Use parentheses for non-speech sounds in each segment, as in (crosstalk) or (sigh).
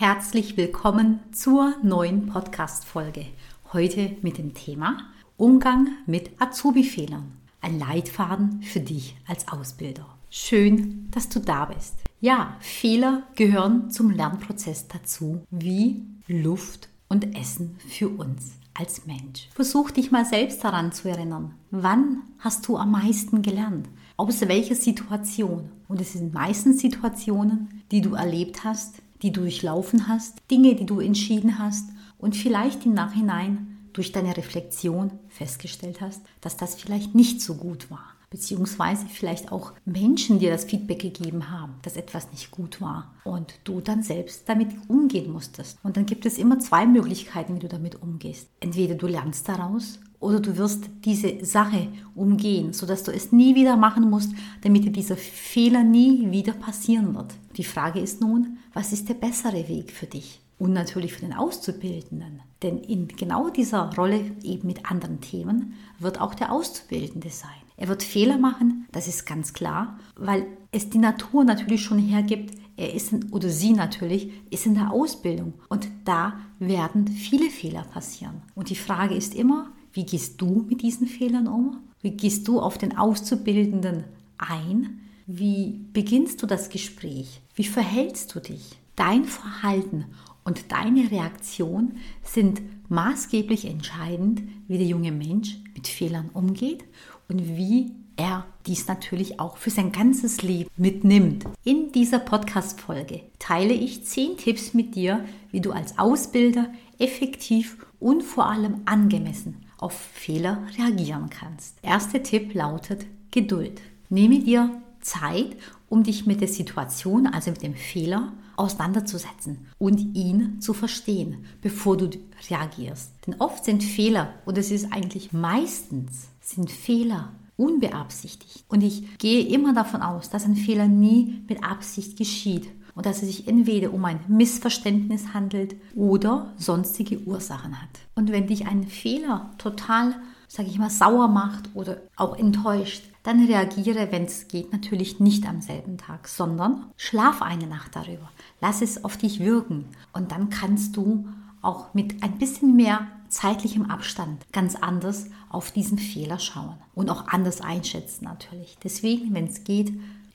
Herzlich willkommen zur neuen Podcast-Folge. Heute mit dem Thema Umgang mit Azubi-Fehlern. Ein Leitfaden für dich als Ausbilder. Schön, dass du da bist. Ja, Fehler gehören zum Lernprozess dazu, wie Luft und Essen für uns als Mensch. Versuch dich mal selbst daran zu erinnern. Wann hast du am meisten gelernt? Aus welcher Situation? Und es sind meistens Situationen, die du erlebt hast, die du durchlaufen hast, Dinge, die du entschieden hast und vielleicht im Nachhinein durch deine Reflexion festgestellt hast, dass das vielleicht nicht so gut war. Beziehungsweise vielleicht auch Menschen dir das Feedback gegeben haben, dass etwas nicht gut war und du dann selbst damit umgehen musstest. Und dann gibt es immer zwei Möglichkeiten, wie du damit umgehst. Entweder du lernst daraus oder du wirst diese Sache umgehen, sodass du es nie wieder machen musst, damit dir dieser Fehler nie wieder passieren wird. Die Frage ist nun, was ist der bessere Weg für dich? Und natürlich für den Auszubildenden. Denn in genau dieser Rolle, eben mit anderen Themen, wird auch der Auszubildende sein. Er wird Fehler machen, das ist ganz klar, weil es die Natur natürlich schon hergibt. Er ist in, oder sie natürlich ist in der Ausbildung und da werden viele Fehler passieren. Und die Frage ist immer, wie gehst du mit diesen Fehlern um? Wie gehst du auf den Auszubildenden ein? Wie beginnst du das Gespräch? Wie verhältst du dich? Dein Verhalten und deine Reaktion sind maßgeblich entscheidend, wie der junge Mensch mit Fehlern umgeht und wie er dies natürlich auch für sein ganzes Leben mitnimmt. In dieser Podcast-Folge teile ich zehn Tipps mit dir, wie du als Ausbilder effektiv und vor allem angemessen auf Fehler reagieren kannst. Erster Tipp lautet Geduld. Nehme dir Zeit, um dich mit der Situation, also mit dem Fehler, auseinanderzusetzen und ihn zu verstehen, bevor du reagierst. Denn oft sind Fehler, und es ist eigentlich meistens, sind Fehler unbeabsichtigt. Und ich gehe immer davon aus, dass ein Fehler nie mit Absicht geschieht und dass es sich entweder um ein Missverständnis handelt oder sonstige Ursachen hat. Und wenn dich ein Fehler total, sage ich mal, sauer macht oder auch enttäuscht, dann reagiere, wenn es geht, natürlich nicht am selben Tag, sondern schlaf eine Nacht darüber. Lass es auf dich wirken und dann kannst du auch mit ein bisschen mehr zeitlichem Abstand ganz anders auf diesen Fehler schauen und auch anders einschätzen natürlich. Deswegen, wenn es geht,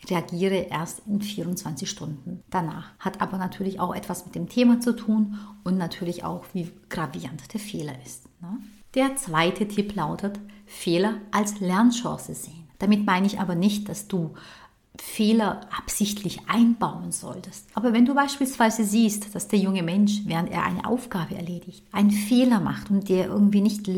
reagiere erst in 24 Stunden danach. Hat aber natürlich auch etwas mit dem Thema zu tun und natürlich auch, wie gravierend der Fehler ist. Ne? Der zweite Tipp lautet, Fehler als Lernchance sehen. Damit meine ich aber nicht, dass du Fehler absichtlich einbauen solltest. Aber wenn du beispielsweise siehst, dass der junge Mensch, während er eine Aufgabe erledigt, einen Fehler macht und der irgendwie nicht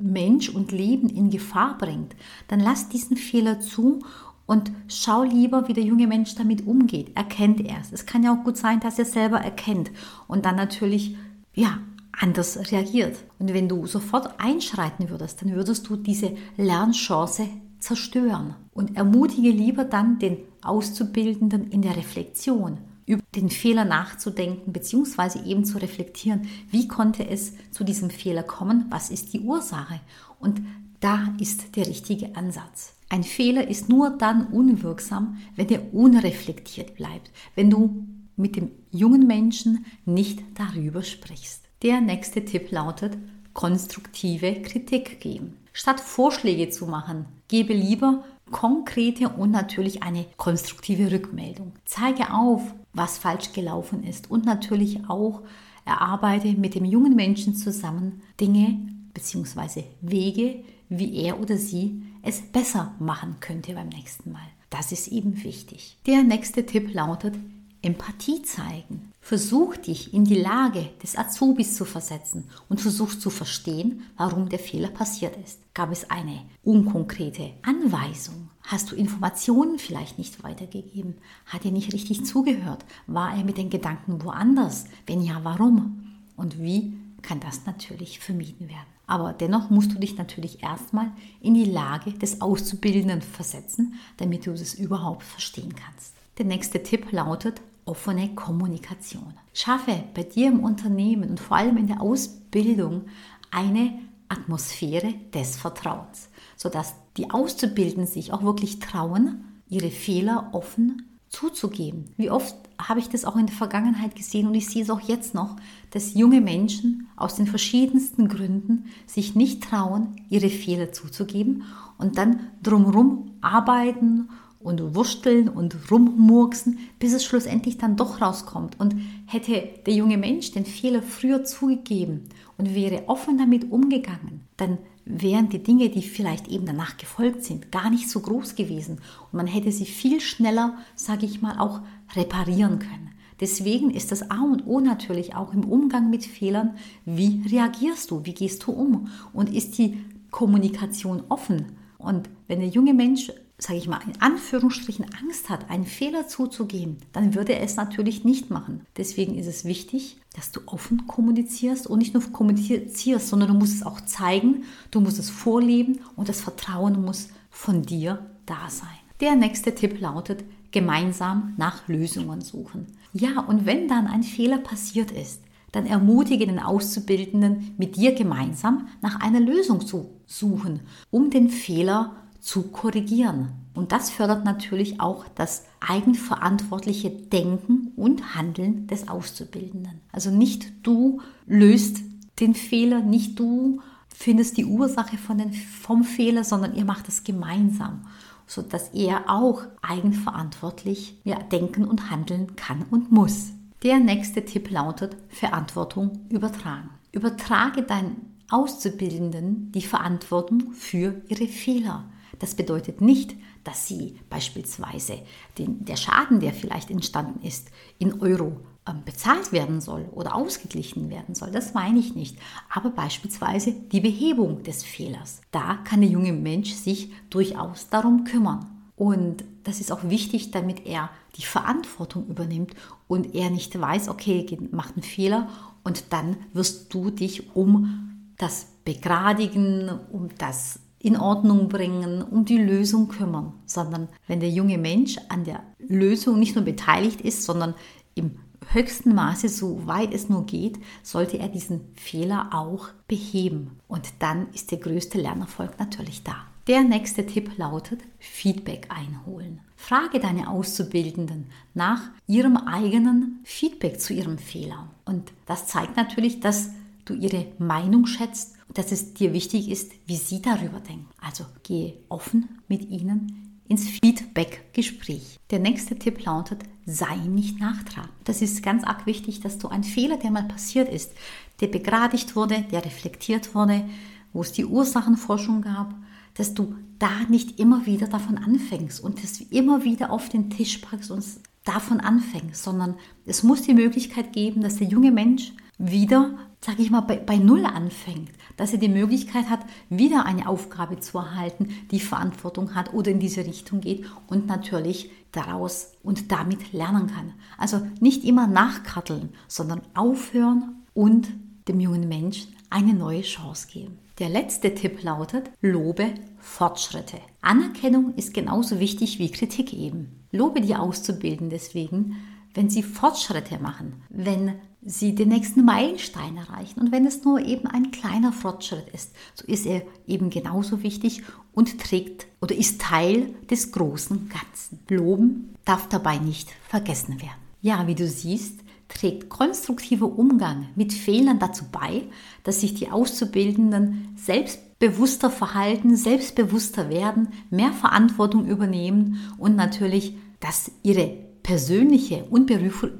Mensch und Leben in Gefahr bringt, dann lass diesen Fehler zu und schau lieber, wie der junge Mensch damit umgeht. Erkennt er es. Es kann ja auch gut sein, dass er selber erkennt und dann natürlich, ja, anders reagiert. Und wenn du sofort einschreiten würdest, dann würdest du diese Lernchance zerstören. Und ermutige lieber dann den Auszubildenden in der Reflexion über den Fehler nachzudenken, beziehungsweise eben zu reflektieren, wie konnte es zu diesem Fehler kommen, was ist die Ursache. Und da ist der richtige Ansatz. Ein Fehler ist nur dann unwirksam, wenn er unreflektiert bleibt, wenn du mit dem jungen Menschen nicht darüber sprichst. Der nächste Tipp lautet, konstruktive Kritik geben. Statt Vorschläge zu machen, gebe lieber konkrete und natürlich eine konstruktive Rückmeldung. Zeige auf, was falsch gelaufen ist und natürlich auch erarbeite mit dem jungen Menschen zusammen Dinge bzw. Wege, wie er oder sie es besser machen könnte beim nächsten Mal. Das ist eben wichtig. Der nächste Tipp lautet Empathie zeigen. Versuch dich in die Lage des Azubis zu versetzen und versuch zu verstehen, warum der Fehler passiert ist. Gab es eine unkonkrete Anweisung? Hast du Informationen vielleicht nicht weitergegeben? Hat er nicht richtig zugehört? War er mit den Gedanken woanders? Wenn ja, warum? Und wie kann das natürlich vermieden werden? Aber dennoch musst du dich natürlich erstmal in die Lage des Auszubildenden versetzen, damit du das überhaupt verstehen kannst. Der nächste Tipp lautet offene Kommunikation. Schaffe bei dir im Unternehmen und vor allem in der Ausbildung eine Atmosphäre des Vertrauens, sodass die Auszubildenden sich auch wirklich trauen, ihre Fehler offen zuzugeben. Wie oft habe ich das auch in der Vergangenheit gesehen und ich sehe es auch jetzt noch, dass junge Menschen aus den verschiedensten Gründen sich nicht trauen, ihre Fehler zuzugeben und dann drumherum arbeiten und wursteln und rummurksen, bis es schlussendlich dann doch rauskommt. Und hätte der junge Mensch den Fehler früher zugegeben und wäre offen damit umgegangen, dann wären die Dinge, die vielleicht eben danach gefolgt sind, gar nicht so groß gewesen. Und man hätte sie viel schneller, sage ich mal, auch reparieren können. Deswegen ist das A und O natürlich auch im Umgang mit Fehlern, wie reagierst du, wie gehst du um und ist die Kommunikation offen. Und wenn der junge Mensch sage ich mal, in Anführungsstrichen Angst hat, einen Fehler zuzugeben, dann würde er es natürlich nicht machen. Deswegen ist es wichtig, dass du offen kommunizierst und nicht nur kommunizierst, sondern du musst es auch zeigen, du musst es vorleben und das Vertrauen muss von dir da sein. Der nächste Tipp lautet, gemeinsam nach Lösungen suchen. Ja, und wenn dann ein Fehler passiert ist, dann ermutige den Auszubildenden, mit dir gemeinsam nach einer Lösung zu suchen, um den Fehler zu korrigieren. Und das fördert natürlich auch das eigenverantwortliche Denken und Handeln des Auszubildenden. Also nicht du löst den Fehler, nicht du findest die Ursache von den, vom Fehler, sondern ihr macht es gemeinsam, sodass er auch eigenverantwortlich ja, denken und handeln kann und muss. Der nächste Tipp lautet Verantwortung übertragen. Übertrage deinen Auszubildenden die Verantwortung für ihre Fehler. Das bedeutet nicht, dass sie beispielsweise den, der Schaden, der vielleicht entstanden ist, in Euro ähm, bezahlt werden soll oder ausgeglichen werden soll. Das meine ich nicht. Aber beispielsweise die Behebung des Fehlers. Da kann der junge Mensch sich durchaus darum kümmern. Und das ist auch wichtig, damit er die Verantwortung übernimmt und er nicht weiß, okay, macht einen Fehler und dann wirst du dich um das Begradigen, um das in Ordnung bringen, um die Lösung kümmern, sondern wenn der junge Mensch an der Lösung nicht nur beteiligt ist, sondern im höchsten Maße, so weit es nur geht, sollte er diesen Fehler auch beheben. Und dann ist der größte Lernerfolg natürlich da. Der nächste Tipp lautet Feedback einholen. Frage deine Auszubildenden nach ihrem eigenen Feedback zu ihrem Fehler. Und das zeigt natürlich, dass du ihre Meinung schätzt dass es dir wichtig ist, wie sie darüber denken. Also gehe offen mit ihnen ins Feedback-Gespräch. Der nächste Tipp lautet, sei nicht nachtragend. Das ist ganz arg wichtig, dass du einen Fehler, der mal passiert ist, der begradigt wurde, der reflektiert wurde, wo es die Ursachenforschung gab, dass du da nicht immer wieder davon anfängst und das immer wieder auf den Tisch packst und davon anfängst, sondern es muss die Möglichkeit geben, dass der junge Mensch wieder, sage ich mal, bei, bei Null anfängt, dass er die Möglichkeit hat, wieder eine Aufgabe zu erhalten, die Verantwortung hat oder in diese Richtung geht und natürlich daraus und damit lernen kann. Also nicht immer nachkarteln, sondern aufhören und dem jungen Menschen eine neue Chance geben. Der letzte Tipp lautet, lobe Fortschritte. Anerkennung ist genauso wichtig wie Kritik eben. Lobe die Auszubildenden deswegen, wenn sie Fortschritte machen, wenn sie den nächsten Meilenstein erreichen. Und wenn es nur eben ein kleiner Fortschritt ist, so ist er eben genauso wichtig und trägt oder ist Teil des großen Ganzen. Loben darf dabei nicht vergessen werden. Ja, wie du siehst, trägt konstruktiver Umgang mit Fehlern dazu bei, dass sich die Auszubildenden selbstbewusster verhalten, selbstbewusster werden, mehr Verantwortung übernehmen und natürlich, dass ihre persönliche und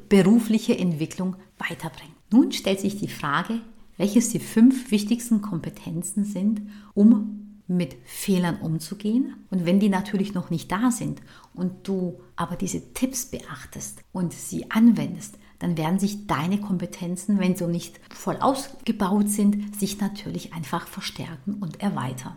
berufliche Entwicklung weiterbringt. Nun stellt sich die Frage, welches die fünf wichtigsten Kompetenzen sind, um mit Fehlern umzugehen. Und wenn die natürlich noch nicht da sind und du aber diese Tipps beachtest und sie anwendest, dann werden sich deine Kompetenzen, wenn sie nicht voll ausgebaut sind, sich natürlich einfach verstärken und erweitern.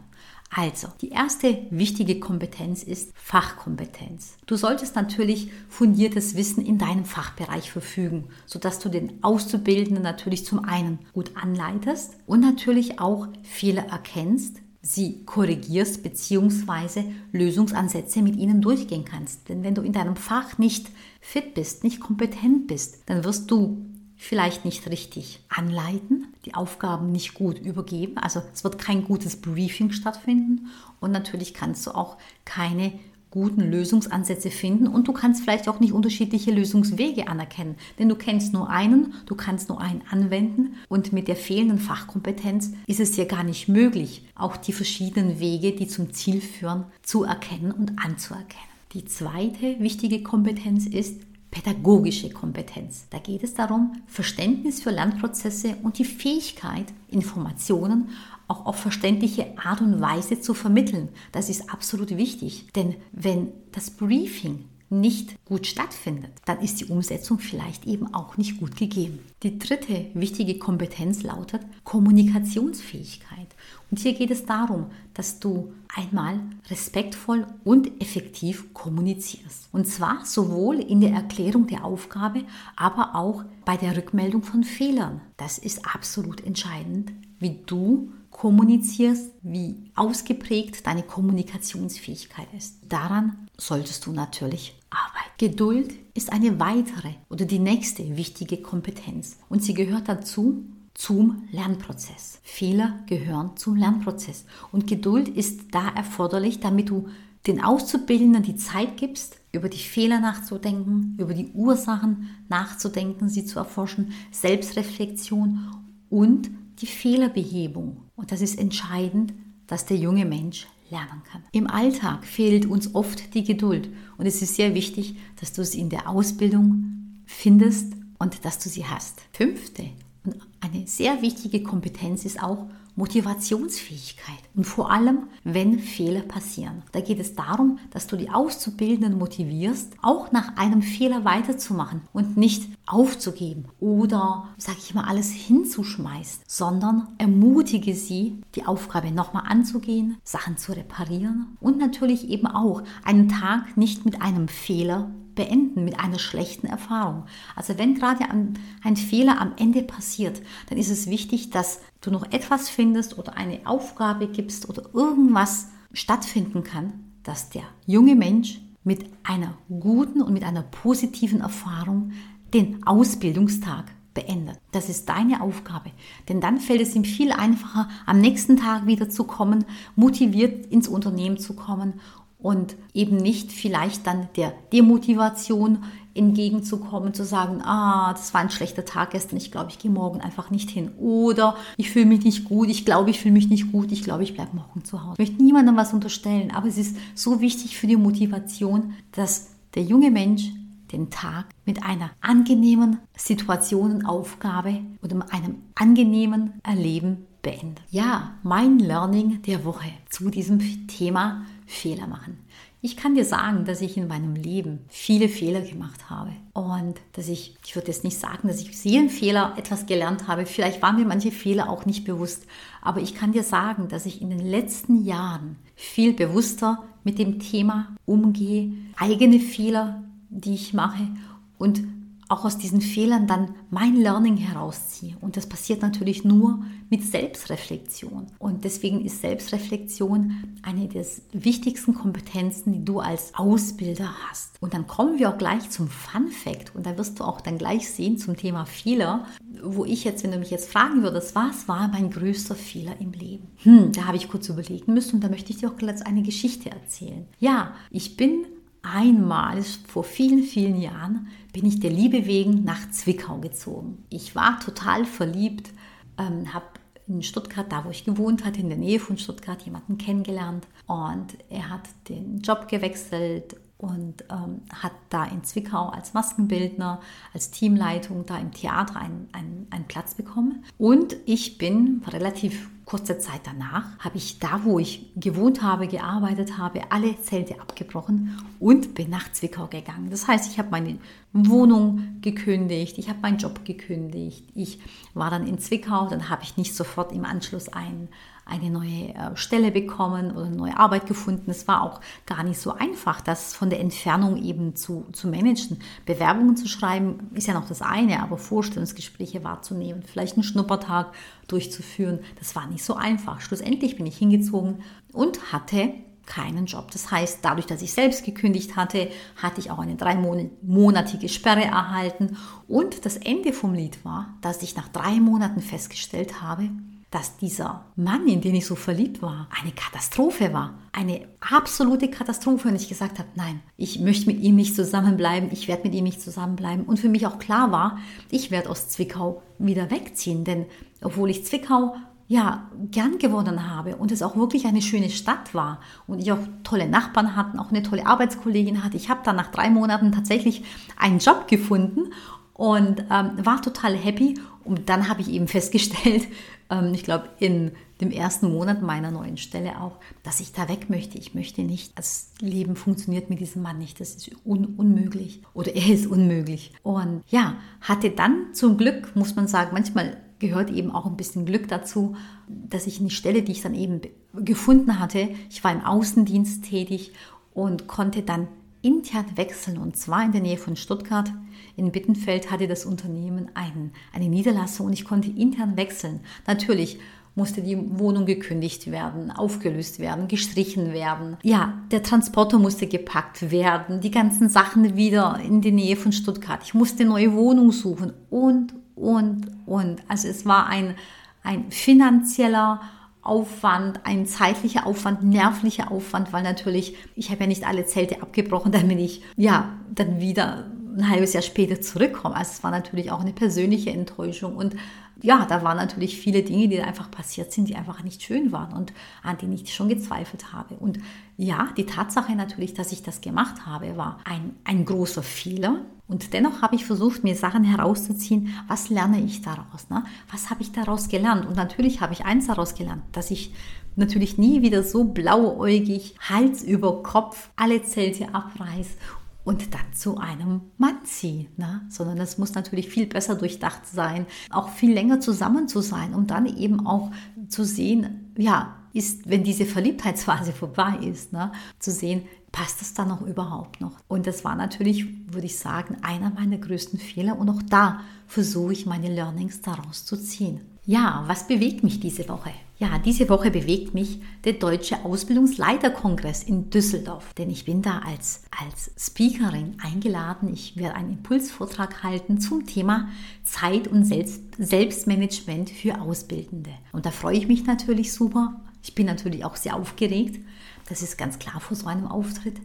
Also, die erste wichtige Kompetenz ist Fachkompetenz. Du solltest natürlich fundiertes Wissen in deinem Fachbereich verfügen, sodass du den Auszubildenden natürlich zum einen gut anleitest und natürlich auch Fehler erkennst, sie korrigierst bzw. Lösungsansätze mit ihnen durchgehen kannst. Denn wenn du in deinem Fach nicht fit bist, nicht kompetent bist, dann wirst du vielleicht nicht richtig anleiten, die Aufgaben nicht gut übergeben. Also es wird kein gutes Briefing stattfinden und natürlich kannst du auch keine guten Lösungsansätze finden und du kannst vielleicht auch nicht unterschiedliche Lösungswege anerkennen, denn du kennst nur einen, du kannst nur einen anwenden und mit der fehlenden Fachkompetenz ist es dir gar nicht möglich, auch die verschiedenen Wege, die zum Ziel führen, zu erkennen und anzuerkennen. Die zweite wichtige Kompetenz ist, pädagogische Kompetenz. Da geht es darum, Verständnis für Lernprozesse und die Fähigkeit, Informationen auch auf verständliche Art und Weise zu vermitteln. Das ist absolut wichtig, denn wenn das Briefing nicht gut stattfindet, dann ist die Umsetzung vielleicht eben auch nicht gut gegeben. Die dritte wichtige Kompetenz lautet Kommunikationsfähigkeit. Und hier geht es darum, dass du einmal respektvoll und effektiv kommunizierst. Und zwar sowohl in der Erklärung der Aufgabe, aber auch bei der Rückmeldung von Fehlern. Das ist absolut entscheidend, wie du kommunizierst, wie ausgeprägt deine Kommunikationsfähigkeit ist. Daran solltest du natürlich arbeiten. Geduld ist eine weitere oder die nächste wichtige Kompetenz und sie gehört dazu zum Lernprozess. Fehler gehören zum Lernprozess und Geduld ist da erforderlich, damit du den Auszubildenden die Zeit gibst, über die Fehler nachzudenken, über die Ursachen nachzudenken, sie zu erforschen, Selbstreflexion und die Fehlerbehebung. Und das ist entscheidend, dass der junge Mensch lernen kann. Im Alltag fehlt uns oft die Geduld und es ist sehr wichtig, dass du sie in der Ausbildung findest und dass du sie hast. Fünfte und eine sehr wichtige Kompetenz ist auch Motivationsfähigkeit und vor allem, wenn Fehler passieren. Da geht es darum, dass du die Auszubildenden motivierst, auch nach einem Fehler weiterzumachen und nicht aufzugeben oder, sag ich mal, alles hinzuschmeißen, sondern ermutige sie, die Aufgabe nochmal anzugehen, Sachen zu reparieren und natürlich eben auch einen Tag nicht mit einem Fehler beenden mit einer schlechten Erfahrung. Also wenn gerade ein, ein, Fehler am Ende passiert, dann ist es wichtig, dass du noch etwas findest oder eine Aufgabe gibst oder irgendwas stattfinden kann, dass der junge Mensch mit einer guten und mit einer positiven Erfahrung den Ausbildungstag beendet. Das ist deine Aufgabe. Denn dann fällt es ihm viel einfacher, am nächsten Tag wieder zu kommen, motiviert ins Unternehmen zu kommen und eben nicht vielleicht dann der Demotivation entgegenzukommen, zu sagen, ah, das war ein schlechter Tag gestern, ich glaube, ich gehe morgen einfach nicht hin. Oder ich fühle mich nicht gut, ich glaube, ich fühle mich nicht gut, ich glaube, ich bleibe morgen zu Hause. Ich möchte niemandem was unterstellen, aber es ist so wichtig für die Motivation, dass der junge Mensch den Tag mit einer angenehmen Situationenaufgabe oder einem angenehmen Erleben beendet. Ja, mein Learning der Woche zu diesem Thema Fehler machen. Ich kann dir sagen, dass ich in meinem Leben viele Fehler gemacht habe und dass ich, ich würde jetzt nicht sagen, dass ich aus jedem Fehler etwas gelernt habe. Vielleicht waren mir manche Fehler auch nicht bewusst, aber ich kann dir sagen, dass ich in den letzten Jahren viel bewusster mit dem Thema umgehe, eigene Fehler, die ich mache und auch aus diesen Fehlern dann mein Learning herausziehe. Und das passiert natürlich nur mit Selbstreflexion. Und deswegen ist Selbstreflexion eine der wichtigsten Kompetenzen, die du als Ausbilder hast. Und dann kommen wir auch gleich zum Fun Fact. Und da wirst du auch dann gleich sehen zum Thema Fehler, wo ich jetzt, wenn du mich jetzt fragen würdest, was war mein größter Fehler im Leben? Hm, da habe ich kurz überlegen müssen und da möchte ich dir auch gleich eine Geschichte erzählen. Ja, ich bin einmal vor vielen, vielen Jahren bin ich der Liebe wegen nach Zwickau gezogen. Ich war total verliebt, ähm, habe in Stuttgart, da wo ich gewohnt hatte, in der Nähe von Stuttgart, jemanden kennengelernt und er hat den Job gewechselt und ähm, hat da in Zwickau als Maskenbildner, als Teamleitung da im Theater einen, einen, einen Platz bekommen. Und ich bin relativ kurze Zeit danach, habe ich da, wo ich gewohnt habe, gearbeitet habe, alle Zelte abgebrochen und bin nach Zwickau gegangen. Das heißt, ich habe meine Wohnung gekündigt, ich habe meinen Job gekündigt, ich war dann in Zwickau, dann habe ich nicht sofort im Anschluss ein eine neue äh, Stelle bekommen oder eine neue Arbeit gefunden. Es war auch gar nicht so einfach, das von der Entfernung eben zu, zu managen. Bewerbungen zu schreiben ist ja noch das eine, aber Vorstellungsgespräche wahrzunehmen, vielleicht einen Schnuppertag durchzuführen, das war nicht so einfach. Schlussendlich bin ich hingezogen und hatte keinen Job. Das heißt, dadurch, dass ich selbst gekündigt hatte, hatte ich auch eine dreimonatige Sperre erhalten. Und das Ende vom Lied war, dass ich nach drei Monaten festgestellt habe, dass dieser Mann, in den ich so verliebt war, eine Katastrophe war. Eine absolute Katastrophe. Und ich gesagt habe, nein, ich möchte mit ihm nicht zusammenbleiben, ich werde mit ihm nicht zusammenbleiben. Und für mich auch klar war, ich werde aus Zwickau wieder wegziehen. Denn obwohl ich Zwickau ja, gern gewonnen habe und es auch wirklich eine schöne Stadt war und ich auch tolle Nachbarn hatten, auch eine tolle Arbeitskollegin hatte. Ich habe dann nach drei Monaten tatsächlich einen Job gefunden und ähm, war total happy. Und dann habe ich eben festgestellt, (laughs) ähm, ich glaube in dem ersten Monat meiner neuen Stelle auch, dass ich da weg möchte. Ich möchte nicht. Das Leben funktioniert mit diesem Mann nicht. Das ist un unmöglich. Oder er ist unmöglich. Und ja, hatte dann zum Glück, muss man sagen, manchmal gehört eben auch ein bisschen Glück dazu, dass ich eine Stelle, die ich dann eben gefunden hatte, ich war im Außendienst tätig und konnte dann intern wechseln und zwar in der Nähe von Stuttgart. In Bittenfeld hatte das Unternehmen ein, eine Niederlassung und ich konnte intern wechseln. Natürlich musste die Wohnung gekündigt werden, aufgelöst werden, gestrichen werden. Ja, der Transporter musste gepackt werden, die ganzen Sachen wieder in die Nähe von Stuttgart. Ich musste neue Wohnung suchen und, und, und. Also es war ein, ein finanzieller Aufwand, ein zeitlicher Aufwand, nervlicher Aufwand, weil natürlich, ich habe ja nicht alle Zelte abgebrochen, (laughs) damit ich ja dann wieder ein halbes Jahr später zurückkomme. Also es war natürlich auch eine persönliche Enttäuschung und ja, da waren natürlich viele Dinge, die einfach passiert sind, die einfach nicht schön waren und an denen ich schon gezweifelt habe. Und ja, die Tatsache natürlich, dass ich das gemacht habe, war ein, ein großer Fehler. Und dennoch habe ich versucht, mir Sachen herauszuziehen, was lerne ich daraus? Ne? Was habe ich daraus gelernt? Und natürlich habe ich eins daraus gelernt, dass ich natürlich nie wieder so blauäugig, Hals über Kopf alle Zelte abreiß und dann zu einem Mann ziehe, ne? sondern es muss natürlich viel besser durchdacht sein, auch viel länger zusammen zu sein, um dann eben auch zu sehen, ja, ist, wenn diese Verliebtheitsphase (laughs) vorbei ist, ne, zu sehen, passt das dann noch überhaupt noch? Und das war natürlich, würde ich sagen, einer meiner größten Fehler und auch da versuche ich meine Learnings daraus zu ziehen. Ja, was bewegt mich diese Woche? Ja, diese Woche bewegt mich der Deutsche Ausbildungsleiterkongress in Düsseldorf, denn ich bin da als, als Speakerin eingeladen. Ich werde einen Impulsvortrag halten zum Thema Zeit- und Selbst Selbstmanagement für Ausbildende. Und da freue ich mich natürlich super. Ich bin natürlich auch sehr aufgeregt. Das ist ganz klar vor so einem Auftritt.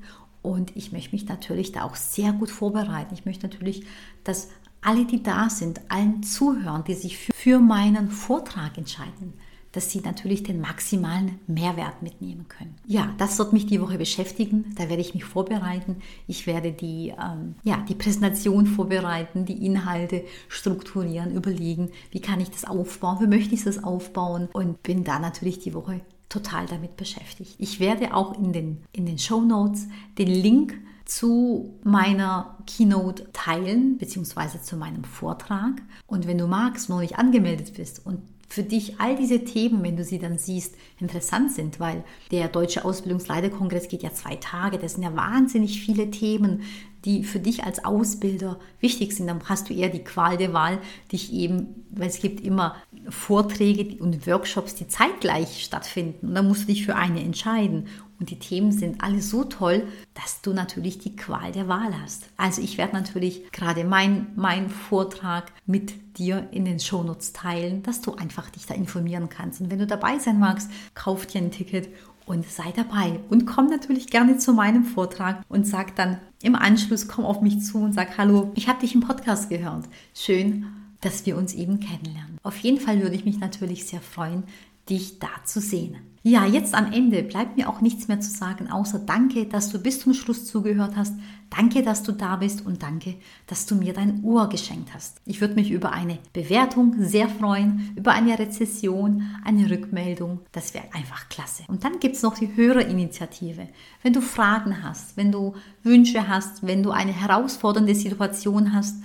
Und ich möchte mich natürlich da auch sehr gut vorbereiten. Ich möchte natürlich, dass alle, die da sind, allen zuhören, die sich für meinen Vortrag entscheiden, dass sie natürlich den maximalen Mehrwert mitnehmen können. Ja, das wird mich die Woche beschäftigen. Da werde ich mich vorbereiten. Ich werde die, ähm, ja, die Präsentation vorbereiten, die Inhalte strukturieren, überlegen, wie kann ich das aufbauen, wie möchte ich das aufbauen und bin da natürlich die Woche total damit beschäftigt. Ich werde auch in den, in den Show Notes den Link zu meiner Keynote teilen, beziehungsweise zu meinem Vortrag. Und wenn du magst, noch nicht angemeldet bist und für dich all diese Themen, wenn du sie dann siehst, interessant sind, weil der Deutsche Ausbildungsleiterkongress geht ja zwei Tage. Das sind ja wahnsinnig viele Themen, die für dich als Ausbilder wichtig sind. Dann hast du eher die Qual der Wahl, dich eben, weil es gibt immer Vorträge und Workshops, die zeitgleich stattfinden. Und dann musst du dich für eine entscheiden. Und die Themen sind alle so toll, dass du natürlich die Qual der Wahl hast. Also ich werde natürlich gerade meinen mein Vortrag mit dir in den Shownotes teilen, dass du einfach dich da informieren kannst. Und wenn du dabei sein magst, kauf dir ein Ticket und sei dabei. Und komm natürlich gerne zu meinem Vortrag und sag dann im Anschluss, komm auf mich zu und sag, hallo, ich habe dich im Podcast gehört. Schön, dass wir uns eben kennenlernen. Auf jeden Fall würde ich mich natürlich sehr freuen, dich da zu sehen. Ja, jetzt am Ende bleibt mir auch nichts mehr zu sagen, außer danke, dass du bis zum Schluss zugehört hast. Danke, dass du da bist und danke, dass du mir dein Ohr geschenkt hast. Ich würde mich über eine Bewertung sehr freuen, über eine Rezession, eine Rückmeldung. Das wäre einfach klasse. Und dann gibt es noch die Hörerinitiative. Wenn du Fragen hast, wenn du Wünsche hast, wenn du eine herausfordernde Situation hast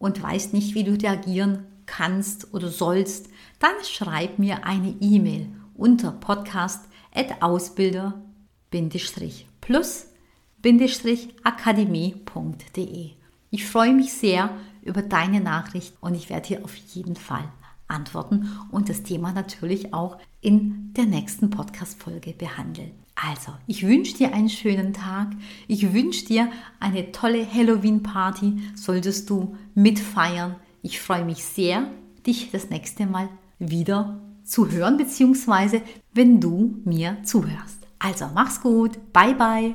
und weißt nicht, wie du reagieren kannst oder sollst, dann schreib mir eine E-Mail unter podcast.ausbilder-plus-akademie.de. Ich freue mich sehr über deine Nachricht und ich werde hier auf jeden Fall antworten und das Thema natürlich auch in der nächsten Podcast-Folge behandeln. Also, ich wünsche dir einen schönen Tag. Ich wünsche dir eine tolle Halloween-Party. Solltest du mitfeiern. Ich freue mich sehr, dich das nächste Mal wieder zu hören, beziehungsweise wenn du mir zuhörst. Also mach's gut, bye bye.